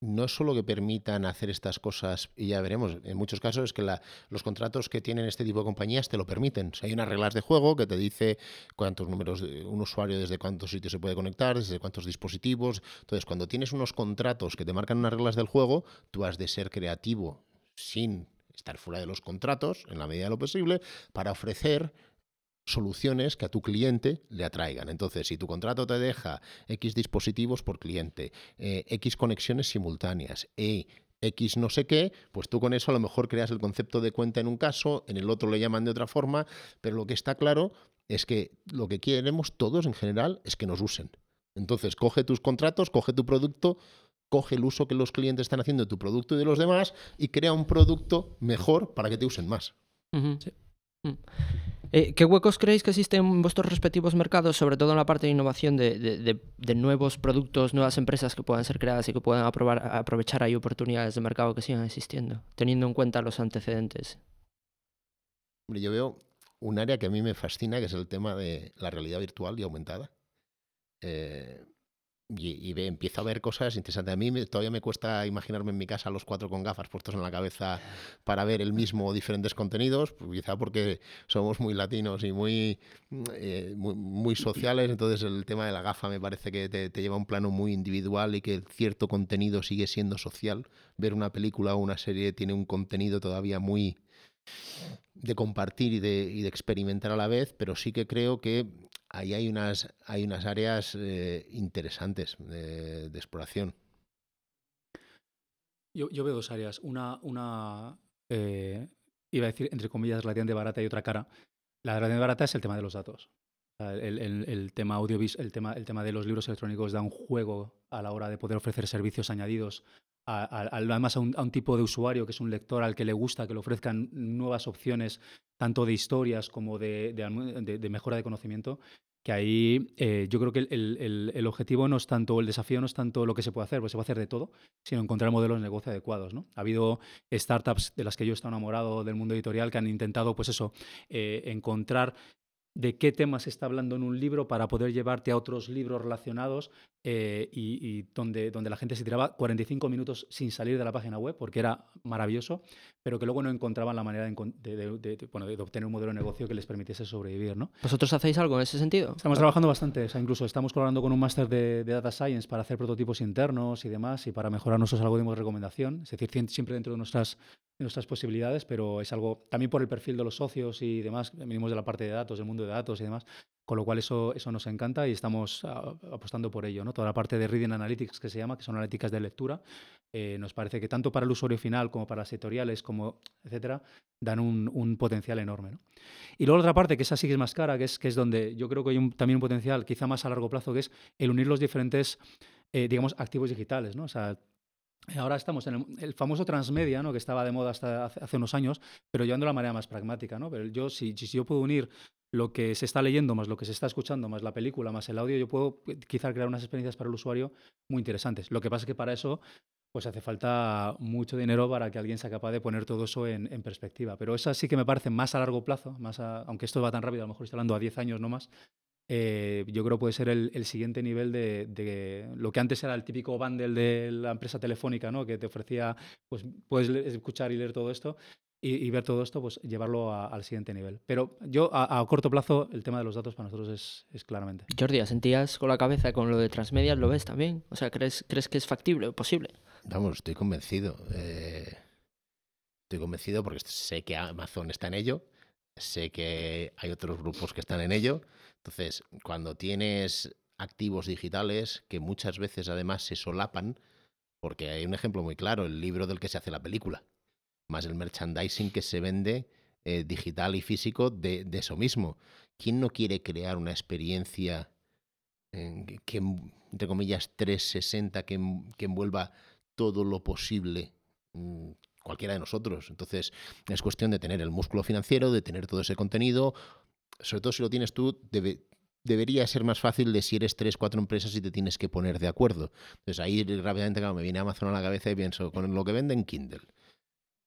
no es solo que permitan hacer estas cosas, y ya veremos, en muchos casos es que los contratos que tienen este tipo de compañías te lo permiten. hay unas reglas de juego que te dice cuántos números, de, un usuario desde cuántos sitios se puede conectar, desde cuántos dispositivos. Entonces, cuando tienes unos contratos que te marcan unas reglas del juego, tú has de ser creativo sin estar fuera de los contratos, en la medida de lo posible, para ofrecer soluciones que a tu cliente le atraigan. Entonces, si tu contrato te deja X dispositivos por cliente, eh, X conexiones simultáneas y X no sé qué, pues tú con eso a lo mejor creas el concepto de cuenta en un caso, en el otro le llaman de otra forma, pero lo que está claro es que lo que queremos todos en general es que nos usen. Entonces, coge tus contratos, coge tu producto, coge el uso que los clientes están haciendo de tu producto y de los demás y crea un producto mejor para que te usen más. Mm. Eh, ¿Qué huecos creéis que existen en vuestros respectivos mercados, sobre todo en la parte de innovación de, nuevos productos, nuevas empresas que puedan ser creadas y que puedan aprovechar ahí oportunidades de mercado que sigan existiendo, teniendo en cuenta los antecedentes? yo veo un área que a mí me fascina, que es el tema de la realidad virtual y aumentada. Eh, y, ve, empiezo a ver cosas interesantes. A mí todavía me cuesta imaginarme en mi casa los cuatro con gafas puestos en la cabeza para ver el mismo o diferentes contenidos, pues quizá porque somos muy latinos y muy, eh, muy, sociales, entonces el tema de la gafa me parece que te, lleva a un plano muy individual y que cierto contenido sigue siendo social. Ver una película o una serie tiene un contenido todavía muy de compartir y de, y de experimentar a la vez, pero sí que creo que ahí hay unas, hay unas áreas eh, interesantes de, exploración. Yo, veo dos áreas. Una, una eh, iba a decir, entre comillas, relativamente barata y otra cara. La relativamente barata es el tema de los datos. el, tema audiovisual, el tema, el tema de los libros electrónicos da un juego a la hora de poder ofrecer servicios añadidos además a un, tipo de usuario que es un lector al que le gusta que le ofrezcan nuevas opciones, tanto de historias como de, de, mejora de conocimiento, que ahí eh, yo creo que el, objetivo no es tanto, el desafío no es tanto lo que se puede hacer, porque se puede hacer de todo, sino encontrar modelos de negocio adecuados. ¿no? Ha habido startups de las que yo he estado enamorado del mundo editorial que han intentado, pues eso, eh, encontrar de qué temas se está hablando en un libro para poder llevarte a otros libros relacionados eh, y, donde, donde la gente se tiraba 45 minutos sin salir de la página web porque era maravilloso, pero que luego no encontraban la manera de, obtener un modelo de negocio que les permitiese sobrevivir. ¿no? ¿Vosotros hacéis algo en ese sentido? Estamos trabajando bastante, o sea, incluso estamos colaborando con un máster de, Data Science para hacer prototipos internos y demás y para mejorar nuestros algoritmos de recomendación, es decir, siempre dentro de nuestras nuestras posibilidades, pero es algo también por el perfil de los socios y demás, venimos de la parte de datos, del mundo de datos y demás, con lo cual eso, eso nos encanta y estamos ah, apostando por ello. ¿no? Toda la parte de Reading Analytics que se llama, que son analíticas de lectura, eh, nos parece que tanto para el usuario final como para las editoriales, como etcétera, dan un, potencial enorme. ¿no? Y luego la otra parte, que esa sí que es más cara, que es, que es donde yo creo que hay un, también un potencial quizá más a largo plazo, que es el unir los diferentes, eh, digamos, activos digitales. ¿no? O sea, Ahora estamos en el, famoso transmedia, ¿no? que estaba de moda hasta hace, unos años, pero llevando la manera más pragmática. ¿no? Pero yo, si, yo puedo unir lo que se está leyendo, más lo que se está escuchando, más la película, más el audio, yo puedo eh, quizá crear unas experiencias para el usuario muy interesantes. Lo que pasa es que para eso pues hace falta mucho dinero para que alguien sea capaz de poner todo eso en, perspectiva. Pero esa sí que me parece más a largo plazo, más aunque esto va tan rápido, a lo mejor estoy hablando a 10 años no más, eh, yo creo que puede ser el, siguiente nivel de, lo que antes era el típico bundle de la empresa telefónica, ¿no? que te ofrecía, pues puedes escuchar y leer todo esto. Y, ver todo esto, pues llevarlo al siguiente nivel. Pero yo, a, corto plazo, el tema de los datos para nosotros es, es claramente. Jordi, ¿sentías con la cabeza con lo de Transmedia? ¿Lo ves también? O sea, ¿crees, crees que es factible o posible? Vamos, estoy convencido. Eh, estoy convencido porque sé que Amazon está en ello, sé que hay otros grupos que están en ello entonces, cuando tienes activos digitales que muchas veces además se solapan, porque hay un ejemplo muy claro, el libro del que se hace la película, más el merchandising que se vende eh, digital y físico de, eso mismo. ¿Quién no quiere crear una experiencia entre comillas, 360, que, que envuelva todo lo posible mm, cualquiera de nosotros. Entonces, es cuestión de tener el músculo financiero, de tener todo ese contenido, sobre todo si lo tienes tú, debería ser más fácil de si eres tres, cuatro empresas y te tienes que poner de acuerdo. Entonces ahí rápidamente me viene Amazon a la cabeza y pienso, con lo que venden Kindle,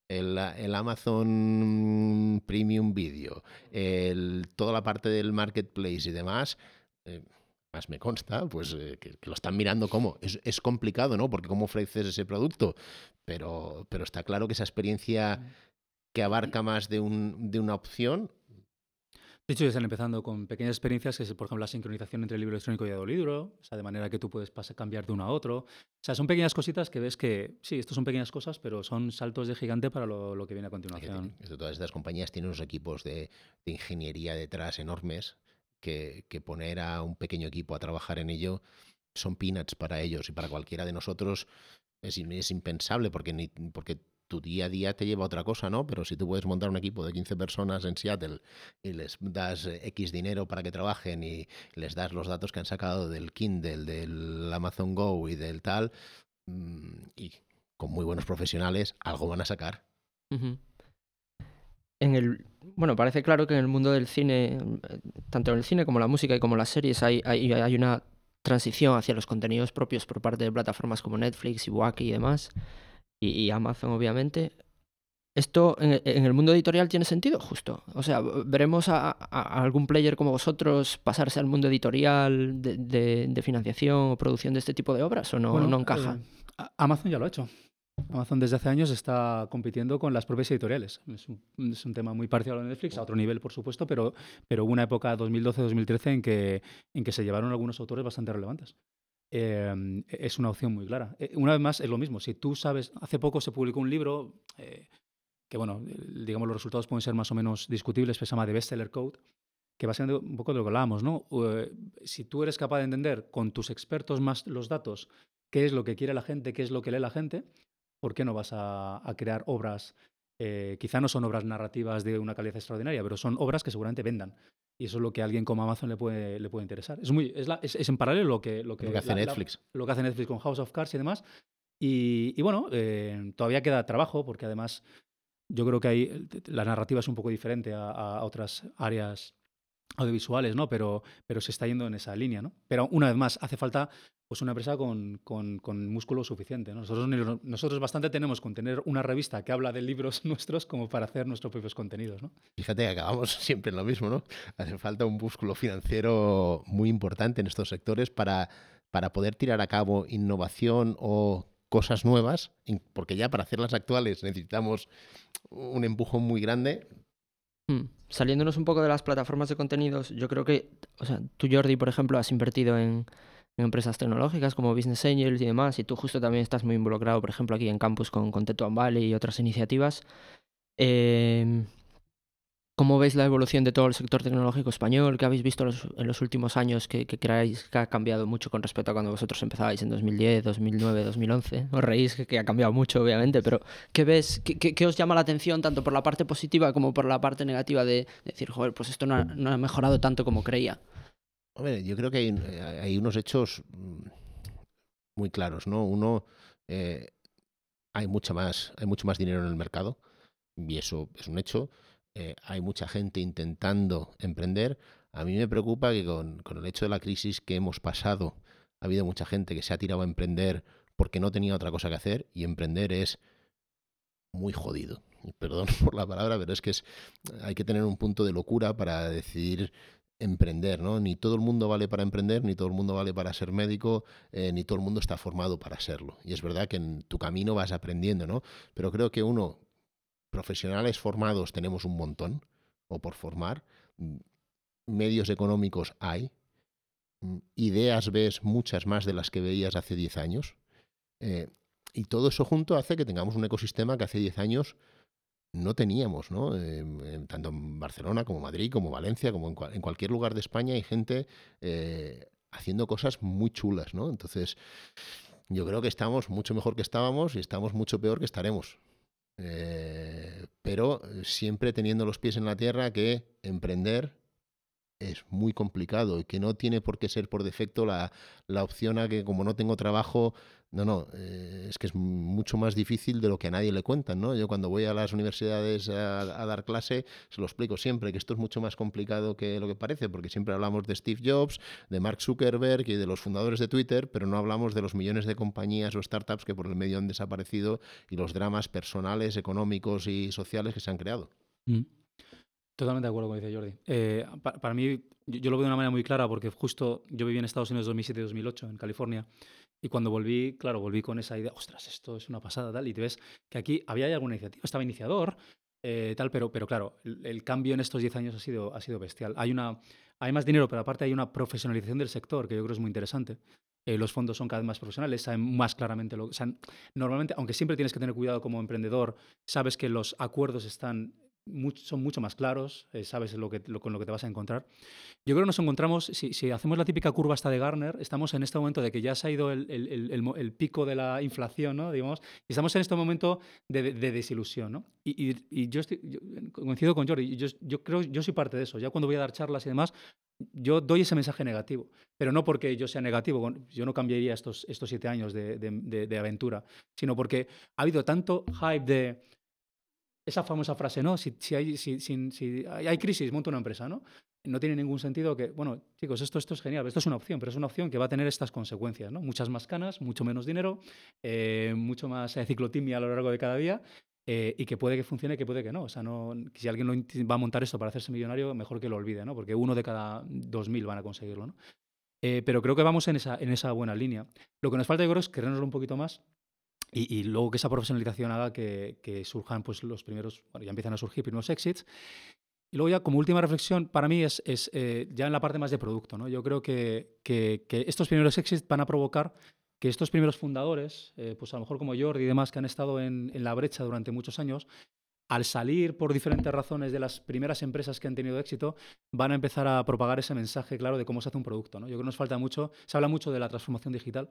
el, Amazon Premium Video, el, toda la parte del marketplace y demás, eh, más me consta, pues eh, que, lo están mirando como. Es, es, complicado, ¿no? Porque cómo ofreces ese producto, pero, pero está claro que esa experiencia que abarca más de, un, de una opción de hecho, ya están empezando con pequeñas experiencias, que es, por ejemplo, la sincronización entre el libro electrónico y el audiolibro, o sea, de manera que tú puedes pasar, cambiar de uno a otro. O sea, son pequeñas cositas que ves que, sí, estos son pequeñas cosas, pero son saltos de gigante para lo, que viene a continuación. todas estas compañías tienen unos equipos de, ingeniería detrás enormes que, poner a un pequeño equipo a trabajar en ello son peanuts para ellos y para cualquiera de nosotros es, impensable porque, porque tu día a día te lleva a otra cosa, ¿no? Pero si tú puedes montar un equipo de 15 personas en Seattle y les das eh, X dinero para que trabajen y les das los datos que han sacado del Kindle, del Amazon Go y del tal, mm, y con muy buenos profesionales, algo van a sacar. En el, bueno, parece claro que en el mundo del cine, tanto en el cine como la música y como las series, hay, hay, hay una transición hacia los contenidos propios por parte de plataformas como Netflix y Wacky y demás y, Amazon, obviamente. ¿Esto en, el mundo editorial tiene sentido? Justo. O sea, ¿veremos a, algún player como vosotros pasarse al mundo editorial de, financiación o producción de este tipo de obras o no, no encaja? Eh, Amazon ya lo ha hecho. Amazon desde hace años está compitiendo con las propias editoriales. Es un, tema muy parecido a Netflix, a otro nivel, por supuesto, pero, pero hubo una época 2012-2013 en que, en que se llevaron algunos autores bastante relevantes. Em, es una opción muy clara. Eh, una vez más, es lo mismo. Si tú sabes, hace poco se publicó un libro eh, que, bueno, digamos, los resultados pueden ser más o menos discutibles, que se llama The Bestseller Code, que siendo un poco de lo que hablábamos, ¿no? Eh, si tú eres capaz de entender con tus expertos más los datos qué es lo que quiere la gente, qué es lo que lee la gente, ¿por qué no vas a, crear obras? quizá no son obras narrativas de una calidad extraordinaria, pero son obras que seguramente vendan. Y eso es lo que a alguien como Amazon le puede, le puede interesar. Es, muy, es, es, en paralelo lo que, lo que, hace Netflix. lo que hace Netflix con House of Cards y demás. Y, bueno, eh, todavía queda trabajo porque además yo creo que ahí la narrativa es un poco diferente a, a otras áreas audiovisuales, ¿no? Pero, pero se está yendo en esa línea, ¿no? Pero una vez más, hace falta pues una empresa con, con, músculo suficiente. Nosotros, nosotros bastante tenemos con tener una revista que habla de libros [LAUGHS] nuestros como para hacer nuestros propios contenidos. ¿no? Fíjate que acabamos [LAUGHS] siempre en lo mismo, ¿no? Hace falta un músculo financiero muy importante en estos sectores para, para poder tirar a cabo innovación o cosas nuevas, porque ya para hacer las actuales necesitamos un empujón muy grande. Hmm. Saliéndonos un poco de las plataformas de contenidos, yo creo que, o sea, tú Jordi, por ejemplo, has invertido en, empresas tecnológicas como Business Angels y demás, y tú justo también estás muy involucrado, por ejemplo, aquí en campus con, con Tetuan Valley y otras iniciativas. Eh, ¿Cómo veis la evolución de todo el sector tecnológico español? ¿Qué habéis visto en los últimos años que, creáis que ha cambiado mucho con respecto a cuando vosotros empezabais en 2010, 2009, 2011? Os reís que, ha cambiado mucho, obviamente, pero ¿qué ves? Qué, os llama la atención tanto por la parte positiva como por la parte negativa de, decir, joder, pues esto no ha mejorado tanto como creía? Hombre, yo creo que hay, eh, unos hechos mm, muy claros, ¿no? Uno, eh, hay, mucha más, hay mucho más dinero en el mercado y eso es un hecho. Eh, hay mucha gente intentando emprender. A mí me preocupa que con, con el hecho de la crisis que hemos pasado, ha habido mucha gente que se ha tirado a emprender porque no tenía otra cosa que hacer y emprender es muy jodido. [LAUGHS] Perdón [LAUGHS] por la palabra, pero es que es, hay que tener un punto de locura para decidir emprender, ¿no? Ni todo el mundo vale para emprender, ni todo el mundo vale para ser médico, eh, ni todo el mundo está formado para serlo. Y es verdad que en tu camino vas aprendiendo, ¿no? Pero creo que uno, profesionales formados tenemos un montón, o por formar, mm, medios económicos hay, mm, ideas ves muchas más de las que veías hace 10 años, eh, y todo eso junto hace que tengamos un ecosistema que hace 10 años no teníamos, ¿no? tanto en Barcelona como Madrid, como Valencia, como en, cualquier lugar de España hay gente eh, haciendo cosas muy chulas, ¿no? Entonces, yo creo que estamos mucho mejor que estábamos y estamos mucho peor que estaremos. Eh, pero siempre teniendo los pies en la tierra que emprender es muy complicado y que no tiene por qué ser por defecto la, la opción a que como no tengo trabajo no, no, eh, es que es mucho más difícil de lo que a nadie le cuentan, ¿no? Yo cuando voy a las universidades a, dar clase, se lo explico siempre, que esto es mucho más complicado que lo que parece, porque siempre hablamos de Steve Jobs, de Mark Zuckerberg y de los fundadores de Twitter, pero no hablamos de los millones de compañías o startups que por el medio han desaparecido y los dramas personales, económicos y sociales que se han creado. Mm. Totalmente de acuerdo con lo que dice Jordi. Eh, para, mí, yo, lo veo de una manera muy clara porque justo yo viví en Estados Unidos 2007-2008, en California, y cuando volví, claro, volví con esa idea, ostras, esto es una pasada, tal, y te ves que aquí había alguna iniciativa, estaba iniciador, eh, tal, pero, pero claro, el, cambio en estos 10 años ha sido, ha sido bestial. Hay, una, hay más dinero, pero aparte hay una profesionalización del sector que yo creo es muy interesante. Eh, los fondos son cada vez más profesionales, saben más claramente lo que... normalmente, aunque siempre tienes que tener cuidado como emprendedor, sabes que los acuerdos están son mucho más claros, eh, sabes lo que, con lo que te vas a encontrar. Yo creo que nos encontramos, si, hacemos la típica curva esta de Garner, estamos en este momento de que ya se ha ido el, pico de la inflación, ¿no? Digamos, y estamos en este momento de, desilusión. ¿no? Y, yo, coincido con Jordi, yo, creo yo soy parte de eso. Ya cuando voy a dar charlas y demás, yo doy ese mensaje negativo, pero no porque yo sea negativo, yo no cambiaría estos, estos siete años de aventura, sino porque ha habido tanto hype de esa famosa frase, ¿no? Si, hay, si, si, hay crisis, monta una empresa, ¿no? No tiene ningún sentido que, bueno, chicos, esto, esto es genial, esto es una opción, pero es una opción que va a tener estas consecuencias, ¿no? Muchas más canas, mucho menos dinero, eh, mucho más eh, ciclotimia a lo largo de cada día eh, y que puede que funcione, que puede que no. O sea, no, si alguien va a montar esto para hacerse millonario, mejor que lo olvide, ¿no? Porque uno de cada dos mil van a conseguirlo, ¿no? pero creo que vamos en esa, en esa buena línea. Lo que nos falta, yo creo, es querernoslo un poquito más y, luego que esa profesionalización haga que, surjan pues, los primeros, bueno, ya empiezan a surgir primeros exits. Y luego ya como última reflexión para mí es, es eh, ya en la parte más de producto. ¿no? Yo creo que, que, estos primeros exits van a provocar que estos primeros fundadores, eh, pues a lo mejor como Jordi y demás que han estado en, en, la brecha durante muchos años, al salir por diferentes razones de las primeras empresas que han tenido éxito, van a empezar a propagar ese mensaje claro de cómo se hace un producto. ¿no? Yo creo que nos falta mucho, se habla mucho de la transformación digital,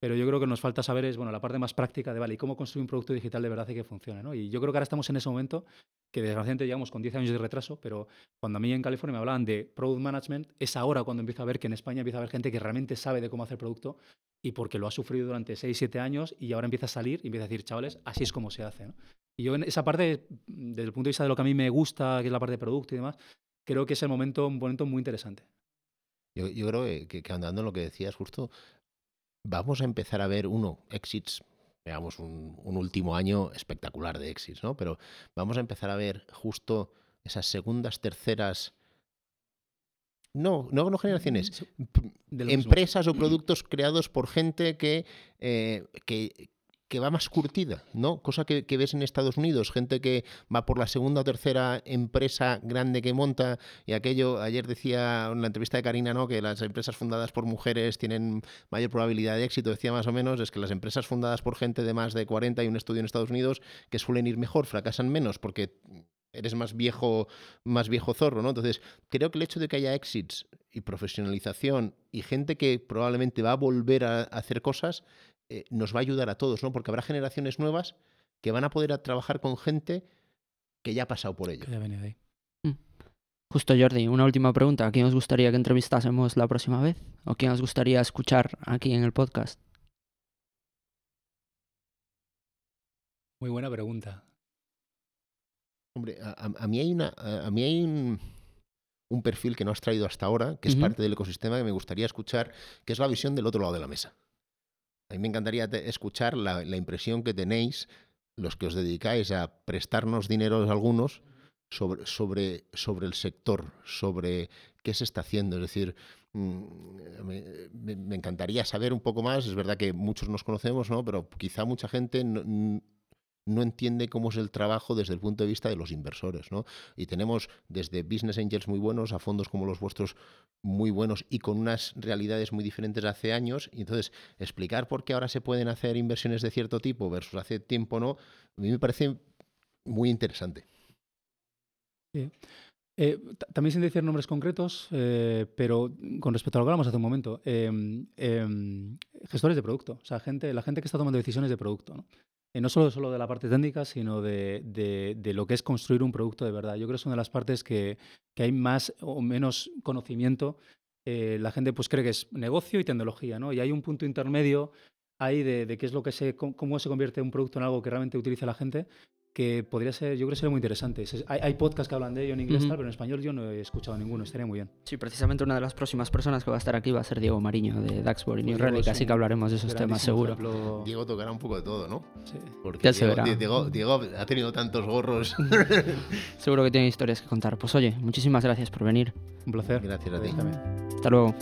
pero yo creo que nos falta saber es, bueno, la parte más práctica de, vale, ¿y cómo construir un producto digital de verdad y que funcione? ¿no? Y yo creo que ahora estamos en ese momento que desgraciadamente llegamos con 10 años de retraso, pero cuando a mí en California me hablaban de product management, es ahora cuando empiezo a ver que en España empieza a haber gente que realmente sabe de cómo hacer producto y porque lo ha sufrido durante 6, 7 años y ahora empieza a salir y empieza a decir, chavales, así es como se hace. ¿no? Y yo en esa parte, desde el punto de vista de lo que a mí me gusta, que es la parte de producto y demás, creo que es el momento, un momento muy interesante. Yo, yo creo que, que andando en lo que decías justo, vamos a empezar a ver, uno, exits, veamos, un, último año espectacular de exits, ¿no? Pero vamos a empezar a ver justo esas segundas, terceras... No, no, no generaciones, empresas o productos creados por gente que, eh, que, que va más curtida, ¿no? Cosa que, ves en Estados Unidos, gente que va por la segunda o tercera empresa grande que monta y aquello, ayer decía en la entrevista de Karina, ¿no? Que las empresas fundadas por mujeres tienen mayor probabilidad de éxito, decía más o menos, es que las empresas fundadas por gente de más de 40 y un estudio en Estados Unidos que suelen ir mejor, fracasan menos porque eres más viejo, más viejo zorro, ¿no? Entonces, creo que el hecho de que haya exits y profesionalización y gente que probablemente va a volver a hacer cosas eh, nos va a ayudar a todos, ¿no? Porque habrá generaciones nuevas que van a poder trabajar con gente que ya ha pasado por ello. Mm. Justo, Jordi, una última pregunta. ¿A quién os gustaría que entrevistásemos la próxima vez? ¿O quién os gustaría escuchar aquí en el podcast? Muy buena pregunta. Hombre, a, mí hay, una, a, mí hay un, perfil que no has traído hasta ahora, que es parte del ecosistema que me gustaría escuchar, que es la visión del otro lado de la mesa. A mí me encantaría escuchar la, impresión que tenéis, los que os dedicáis a prestarnos dinero a algunos, sobre, sobre, sobre el sector, sobre qué se está haciendo. Es decir, mm, me, encantaría saber un poco más. Es verdad que muchos nos conocemos, ¿no? pero quizá mucha gente no entiende cómo es el trabajo desde el punto de vista de los inversores. ¿no? Y tenemos desde business angels muy buenos a fondos como los vuestros muy buenos y con unas realidades muy diferentes hace años. Y entonces, explicar por qué ahora se pueden hacer inversiones de cierto tipo versus hace tiempo no, a mí me parece muy interesante. Eh, también sin decir nombres concretos, eh, pero con respecto a lo que hablamos hace un momento, em, em, gestores de producto, o sea, gente, la gente que está tomando decisiones de producto. ¿no? Eh, no solo, solo de la parte técnica, sino de, de, lo que es construir un producto de verdad. Yo creo que es una de las partes que, que hay más o menos conocimiento. La gente pues cree que es negocio y tecnología, ¿no? Y hay un punto intermedio ahí de, de qué es lo que se, cómo se convierte un producto en algo que realmente utiliza la gente que podría ser, yo creo que sería muy interesante. Hay, hay podcasts que hablan de ello en inglés, pero en español yo no he escuchado ninguno, estaría muy bien. Sí, precisamente una de las próximas personas que va a estar aquí va a ser Diego Mariño de Daxbury New Relic, así que hablaremos de esos temas seguro. Diego tocará un poco de todo, ¿no? Sí. Porque Diego, Diego, ha tenido tantos gorros. [LAUGHS] seguro que tiene historias que contar. Pues oye, muchísimas gracias por venir. Un placer. Gracias a ti. Hasta luego.